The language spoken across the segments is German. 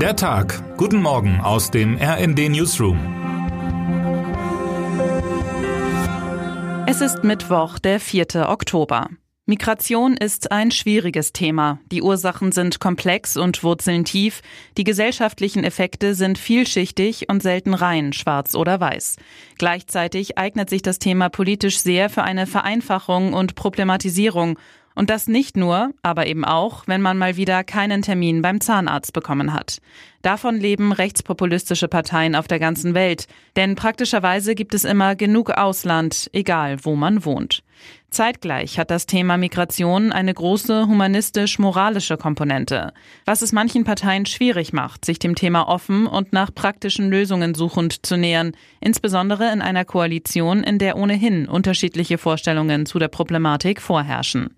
Der Tag. Guten Morgen aus dem RND Newsroom. Es ist Mittwoch, der 4. Oktober. Migration ist ein schwieriges Thema. Die Ursachen sind komplex und wurzeln tief. Die gesellschaftlichen Effekte sind vielschichtig und selten rein, schwarz oder weiß. Gleichzeitig eignet sich das Thema politisch sehr für eine Vereinfachung und Problematisierung und das nicht nur, aber eben auch, wenn man mal wieder keinen Termin beim Zahnarzt bekommen hat. Davon leben rechtspopulistische Parteien auf der ganzen Welt, denn praktischerweise gibt es immer genug Ausland, egal wo man wohnt. Zeitgleich hat das Thema Migration eine große humanistisch-moralische Komponente, was es manchen Parteien schwierig macht, sich dem Thema offen und nach praktischen Lösungen suchend zu nähern, insbesondere in einer Koalition, in der ohnehin unterschiedliche Vorstellungen zu der Problematik vorherrschen.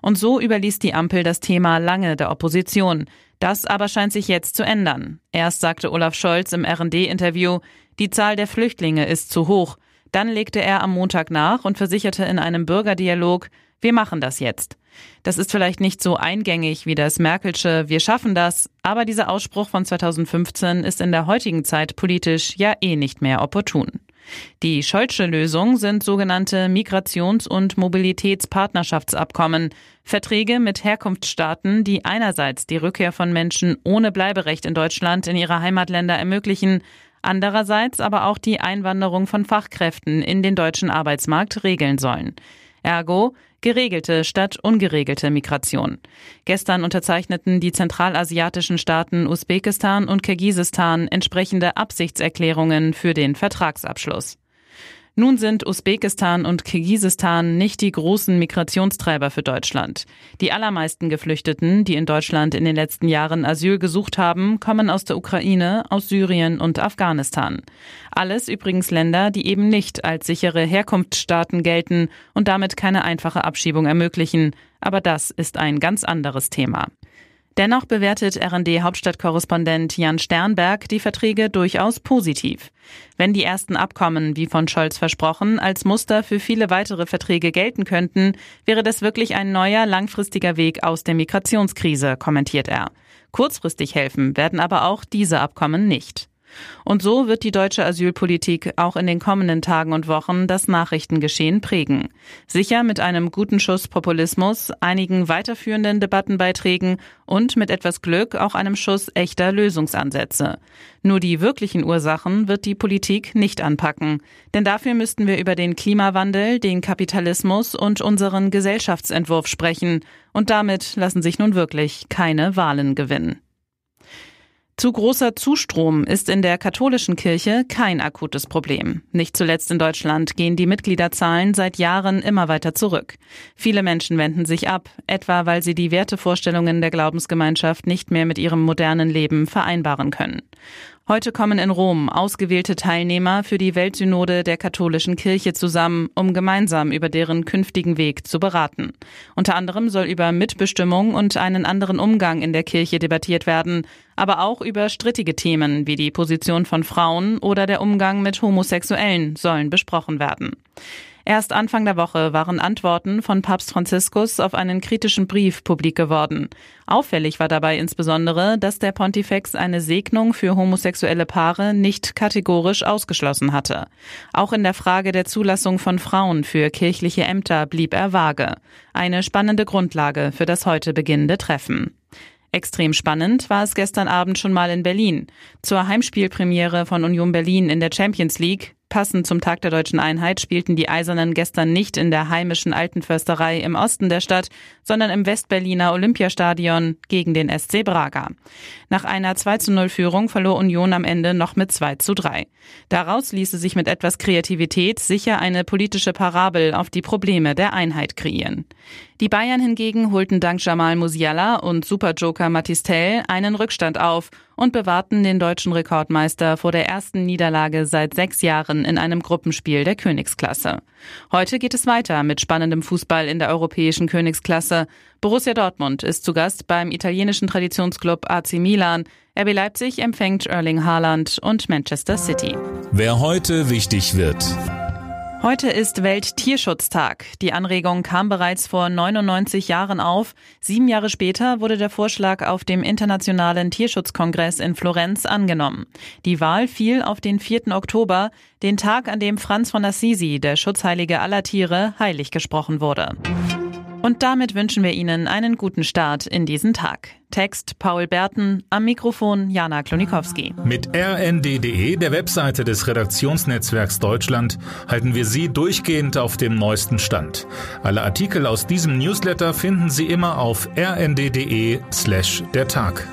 Und so überließ die Ampel das Thema lange der Opposition. Das aber scheint sich jetzt zu ändern. Erst sagte Olaf Scholz im RD-Interview, die Zahl der Flüchtlinge ist zu hoch. Dann legte er am Montag nach und versicherte in einem Bürgerdialog, wir machen das jetzt. Das ist vielleicht nicht so eingängig wie das Merkelsche Wir schaffen das, aber dieser Ausspruch von 2015 ist in der heutigen Zeit politisch ja eh nicht mehr opportun. Die Scholzsche Lösung sind sogenannte Migrations- und Mobilitätspartnerschaftsabkommen, Verträge mit Herkunftsstaaten, die einerseits die Rückkehr von Menschen ohne Bleiberecht in Deutschland in ihre Heimatländer ermöglichen, andererseits aber auch die Einwanderung von Fachkräften in den deutschen Arbeitsmarkt regeln sollen. Ergo geregelte statt ungeregelte Migration. Gestern unterzeichneten die zentralasiatischen Staaten Usbekistan und Kirgisistan entsprechende Absichtserklärungen für den Vertragsabschluss. Nun sind Usbekistan und Kirgisistan nicht die großen Migrationstreiber für Deutschland. Die allermeisten Geflüchteten, die in Deutschland in den letzten Jahren Asyl gesucht haben, kommen aus der Ukraine, aus Syrien und Afghanistan. Alles übrigens Länder, die eben nicht als sichere Herkunftsstaaten gelten und damit keine einfache Abschiebung ermöglichen. Aber das ist ein ganz anderes Thema. Dennoch bewertet RD-Hauptstadtkorrespondent Jan Sternberg die Verträge durchaus positiv. Wenn die ersten Abkommen, wie von Scholz versprochen, als Muster für viele weitere Verträge gelten könnten, wäre das wirklich ein neuer, langfristiger Weg aus der Migrationskrise, kommentiert er. Kurzfristig helfen werden aber auch diese Abkommen nicht. Und so wird die deutsche Asylpolitik auch in den kommenden Tagen und Wochen das Nachrichtengeschehen prägen. Sicher mit einem guten Schuss Populismus, einigen weiterführenden Debattenbeiträgen und mit etwas Glück auch einem Schuss echter Lösungsansätze. Nur die wirklichen Ursachen wird die Politik nicht anpacken. Denn dafür müssten wir über den Klimawandel, den Kapitalismus und unseren Gesellschaftsentwurf sprechen. Und damit lassen sich nun wirklich keine Wahlen gewinnen. Zu großer Zustrom ist in der katholischen Kirche kein akutes Problem. Nicht zuletzt in Deutschland gehen die Mitgliederzahlen seit Jahren immer weiter zurück. Viele Menschen wenden sich ab, etwa weil sie die Wertevorstellungen der Glaubensgemeinschaft nicht mehr mit ihrem modernen Leben vereinbaren können. Heute kommen in Rom ausgewählte Teilnehmer für die Weltsynode der katholischen Kirche zusammen, um gemeinsam über deren künftigen Weg zu beraten. Unter anderem soll über Mitbestimmung und einen anderen Umgang in der Kirche debattiert werden, aber auch über strittige Themen wie die Position von Frauen oder der Umgang mit Homosexuellen sollen besprochen werden. Erst Anfang der Woche waren Antworten von Papst Franziskus auf einen kritischen Brief publik geworden. Auffällig war dabei insbesondere, dass der Pontifex eine Segnung für homosexuelle Paare nicht kategorisch ausgeschlossen hatte. Auch in der Frage der Zulassung von Frauen für kirchliche Ämter blieb er vage. Eine spannende Grundlage für das heute beginnende Treffen. Extrem spannend war es gestern Abend schon mal in Berlin. Zur Heimspielpremiere von Union Berlin in der Champions League Passend zum Tag der deutschen Einheit spielten die Eisernen gestern nicht in der heimischen Altenförsterei im Osten der Stadt, sondern im Westberliner Olympiastadion gegen den SC Braga. Nach einer 2 zu 0 Führung verlor Union am Ende noch mit 2 zu 3. Daraus ließe sich mit etwas Kreativität sicher eine politische Parabel auf die Probleme der Einheit kreieren. Die Bayern hingegen holten dank Jamal Musiala und Superjoker Matistel einen Rückstand auf und bewahrten den deutschen Rekordmeister vor der ersten Niederlage seit sechs Jahren in einem Gruppenspiel der Königsklasse. Heute geht es weiter mit spannendem Fußball in der europäischen Königsklasse. Borussia Dortmund ist zu Gast beim italienischen Traditionsclub AC Milan. RB Leipzig empfängt Erling Haaland und Manchester City. Wer heute wichtig wird. Heute ist Welttierschutztag. Die Anregung kam bereits vor 99 Jahren auf. Sieben Jahre später wurde der Vorschlag auf dem Internationalen Tierschutzkongress in Florenz angenommen. Die Wahl fiel auf den 4. Oktober, den Tag, an dem Franz von Assisi, der Schutzheilige aller Tiere, heilig gesprochen wurde. Und damit wünschen wir Ihnen einen guten Start in diesen Tag. Text Paul Berten, am Mikrofon Jana Klonikowski. Mit rnd.de, der Webseite des Redaktionsnetzwerks Deutschland, halten wir Sie durchgehend auf dem neuesten Stand. Alle Artikel aus diesem Newsletter finden Sie immer auf rnd.de slash der Tag.